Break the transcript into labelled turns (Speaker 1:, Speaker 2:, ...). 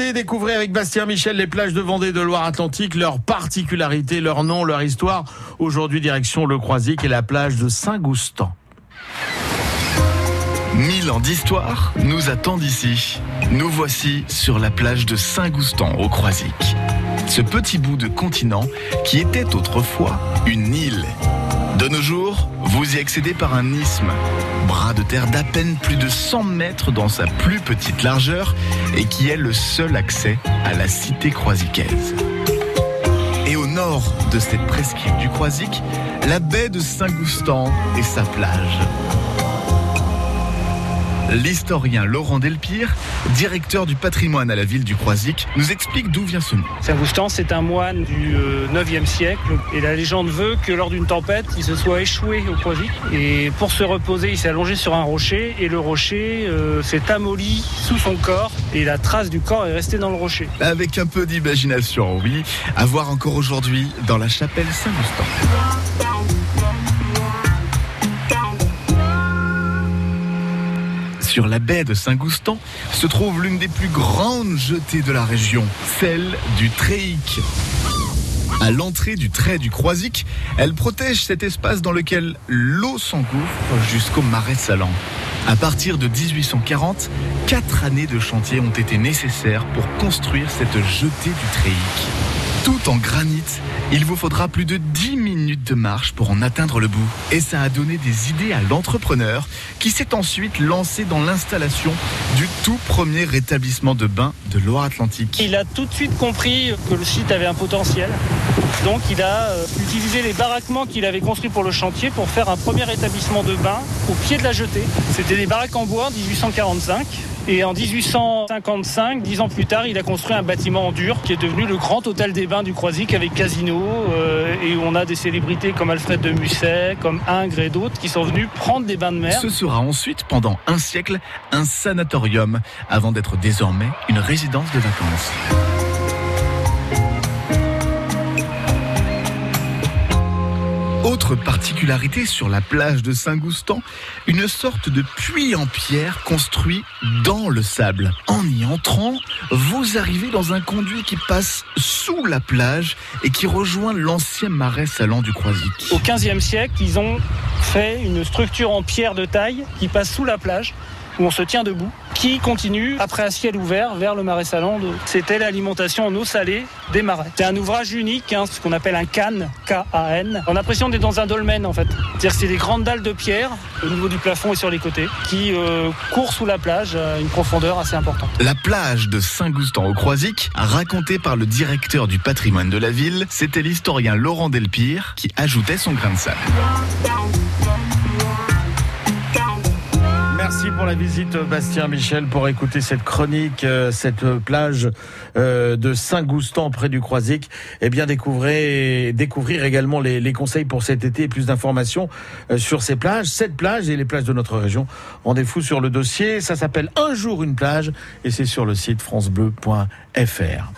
Speaker 1: découvrez avec Bastien Michel les plages de Vendée de Loire-Atlantique, leurs particularités, leur nom, leur histoire. Aujourd'hui, direction le Croisic et la plage de Saint-Goustan.
Speaker 2: Mille ans d'histoire nous attendent ici. Nous voici sur la plage de Saint-Goustan au Croisic. Ce petit bout de continent qui était autrefois une île. De nos jours, vous y accédez par un isthme, bras de terre d'à peine plus de 100 mètres dans sa plus petite largeur et qui est le seul accès à la cité croisicaise. Et au nord de cette presqu'île du Croisic, la baie de Saint-Goustan et sa plage. L'historien Laurent Delpire, directeur du patrimoine à la ville du Croisic, nous explique d'où vient ce nom.
Speaker 3: Saint-Goustan, c'est un moine du 9e siècle et la légende veut que lors d'une tempête, il se soit échoué au Croisic et pour se reposer, il s'est allongé sur un rocher et le rocher euh, s'est amolli sous son corps et la trace du corps est restée dans le rocher.
Speaker 2: Avec un peu d'imagination, oui, à voir encore aujourd'hui dans la chapelle Saint-Goustan. Sur la baie de Saint-Goustan se trouve l'une des plus grandes jetées de la région, celle du Tréic. À l'entrée du trait du Croisic, elle protège cet espace dans lequel l'eau s'engouffre jusqu'au marais salant. À partir de 1840, quatre années de chantier ont été nécessaires pour construire cette jetée du Tréic. Tout en granit, il vous faudra plus de 10 minutes de marche pour en atteindre le bout. Et ça a donné des idées à l'entrepreneur qui s'est ensuite lancé dans l'installation du tout premier rétablissement de bains de Loire-Atlantique.
Speaker 3: Il a tout de suite compris que le site avait un potentiel. Donc il a euh, utilisé les baraquements qu'il avait construits pour le chantier pour faire un premier établissement de bains au pied de la jetée. C'était des baraques en bois en 1845. Et en 1855, dix ans plus tard, il a construit un bâtiment en dur qui est devenu le grand hôtel des bains du Croisic avec casino euh, et où on a des célébrités comme Alfred de Musset, comme Ingres et d'autres qui sont venus prendre des bains de mer.
Speaker 2: Ce sera ensuite, pendant un siècle, un sanatorium avant d'être désormais une résidence de vacances. Autre particularité sur la plage de Saint-Goustan, une sorte de puits en pierre construit dans le sable. En y entrant, vous arrivez dans un conduit qui passe sous la plage et qui rejoint l'ancien marais salant du Croisic.
Speaker 3: Au 15e siècle, ils ont fait une structure en pierre de taille qui passe sous la plage où on se tient debout, qui continue après un ciel ouvert vers le marais salant. C'était l'alimentation en eau salée des marais. C'est un ouvrage unique, hein, ce qu'on appelle un can, K-A-N. On a l'impression d'être dans un dolmen en fait. C'est-à-dire c'est des grandes dalles de pierre au niveau du plafond et sur les côtés qui euh, courent sous la plage à une profondeur assez importante.
Speaker 2: La plage de Saint-Goustan au Croisic, racontée par le directeur du patrimoine de la ville, c'était l'historien Laurent Delpire qui ajoutait son grain de sable.
Speaker 1: La visite, Bastien Michel, pour écouter cette chronique, euh, cette plage euh, de Saint-Goustan près du Croisic. Eh bien, découvrez, découvrir également les, les conseils pour cet été et plus d'informations euh, sur ces plages, cette plage et les plages de notre région. Rendez-vous sur le dossier. Ça s'appelle Un jour une plage et c'est sur le site francebleu.fr.